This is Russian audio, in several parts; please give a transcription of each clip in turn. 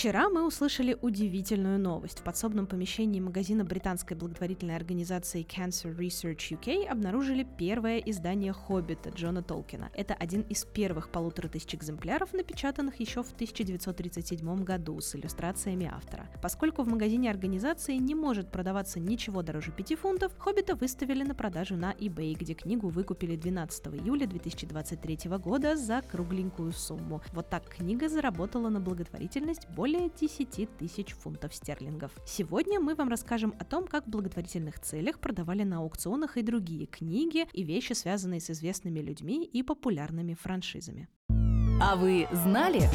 Вчера мы услышали удивительную новость. В подсобном помещении магазина британской благотворительной организации Cancer Research UK обнаружили первое издание «Хоббита» Джона Толкина. Это один из первых полутора тысяч экземпляров, напечатанных еще в 1937 году с иллюстрациями автора. Поскольку в магазине организации не может продаваться ничего дороже 5 фунтов, «Хоббита» выставили на продажу на eBay, где книгу выкупили 12 июля 2023 года за кругленькую сумму. Вот так книга заработала на благотворительность более более 10 тысяч фунтов стерлингов. Сегодня мы вам расскажем о том, как в благотворительных целях продавали на аукционах и другие книги и вещи, связанные с известными людьми и популярными франшизами. А вы знали?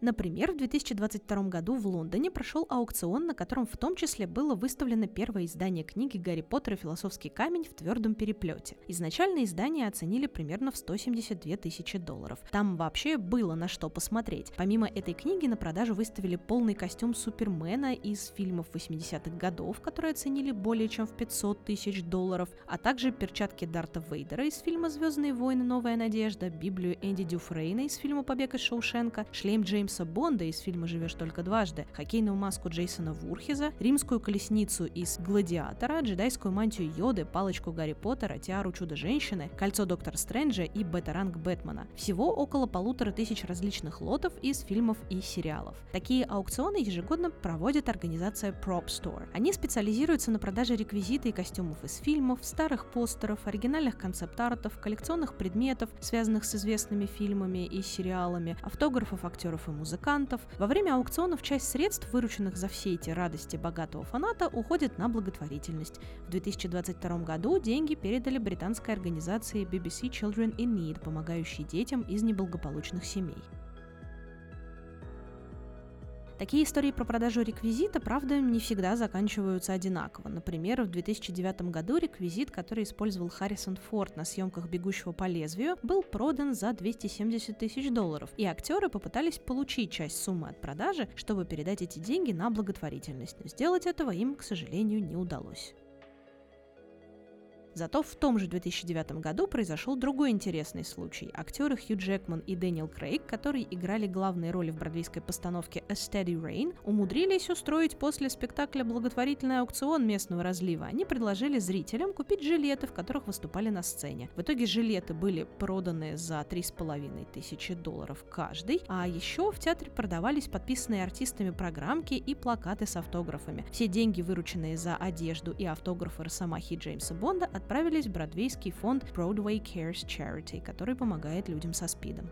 Например, в 2022 году в Лондоне прошел аукцион, на котором в том числе было выставлено первое издание книги «Гарри Поттер и философский камень» в твердом переплете. Изначально издание оценили примерно в 172 тысячи долларов. Там вообще было на что посмотреть. Помимо этой книги на продажу выставили полный костюм Супермена из фильмов 80-х годов, которые оценили более чем в 500 тысяч долларов, а также перчатки Дарта Вейдера из фильма «Звездные войны. Новая надежда», Библию Энди Дюфрейна из фильма «Побег из Шоушенка», шлем Джеймса Джеймса Бонда из фильма «Живешь только дважды», хоккейную маску Джейсона Вурхиза, римскую колесницу из «Гладиатора», джедайскую мантию Йоды, палочку Гарри Поттера, тиару Чудо-женщины, кольцо Доктора Стрэнджа и бета-ранг Бэтмена. Всего около полутора тысяч различных лотов из фильмов и сериалов. Такие аукционы ежегодно проводит организация Prop Store. Они специализируются на продаже реквизита и костюмов из фильмов, старых постеров, оригинальных концепт-артов, коллекционных предметов, связанных с известными фильмами и сериалами, автографов актеров и музыкантов. Во время аукционов часть средств, вырученных за все эти радости богатого фаната, уходит на благотворительность. В 2022 году деньги передали британской организации BBC Children in Need, помогающей детям из неблагополучных семей. Такие истории про продажу реквизита, правда, не всегда заканчиваются одинаково. Например, в 2009 году реквизит, который использовал Харрисон Форд на съемках «Бегущего по лезвию», был продан за 270 тысяч долларов, и актеры попытались получить часть суммы от продажи, чтобы передать эти деньги на благотворительность. Но сделать этого им, к сожалению, не удалось. Зато в том же 2009 году произошел другой интересный случай. Актеры Хью Джекман и Дэниел Крейг, которые играли главные роли в бродвейской постановке A Steady Rain, умудрились устроить после спектакля благотворительный аукцион местного разлива. Они предложили зрителям купить жилеты, в которых выступали на сцене. В итоге жилеты были проданы за 3,5 тысячи долларов каждый, а еще в театре продавались подписанные артистами программки и плакаты с автографами. Все деньги, вырученные за одежду и автографы Росомахи Джеймса Бонда, отправились в бродвейский фонд Broadway Cares Charity, который помогает людям со СПИДом.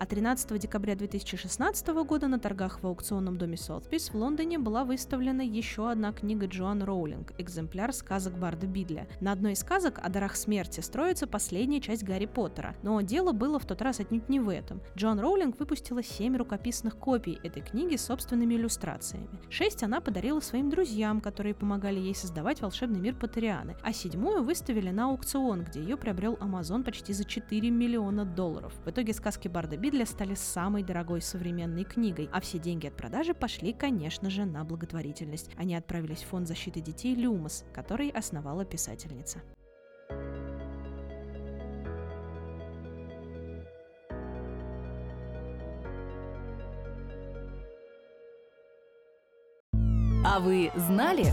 А 13 декабря 2016 года на торгах в аукционном доме Сотбис в Лондоне была выставлена еще одна книга Джоан Роулинг, экземпляр сказок Барда Бидля. На одной из сказок о дарах смерти строится последняя часть Гарри Поттера, но дело было в тот раз отнюдь не в этом. Джоан Роулинг выпустила семь рукописных копий этой книги с собственными иллюстрациями. Шесть она подарила своим друзьям, которые помогали ей создавать волшебный мир Поттерианы, а седьмую выставили на аукцион, где ее приобрел Амазон почти за 4 миллиона долларов. В итоге сказки Барда Бидля Бидля стали самой дорогой современной книгой, а все деньги от продажи пошли, конечно же, на благотворительность. Они отправились в фонд защиты детей Люмос, который основала писательница. А вы знали?